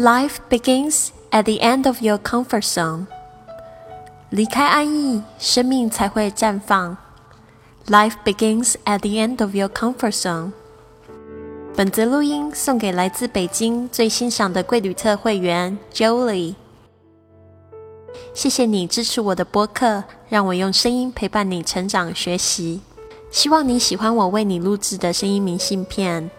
life begins at the end of your comfort zone。离开安逸，生命才会绽放。life begins at the end of your comfort zone。本则录音送给来自北京最欣赏的贵旅特会员 Jolie。谢谢你支持我的播客，让我用声音陪伴你成长、学习。希望你喜欢我为你录制的声音明信片。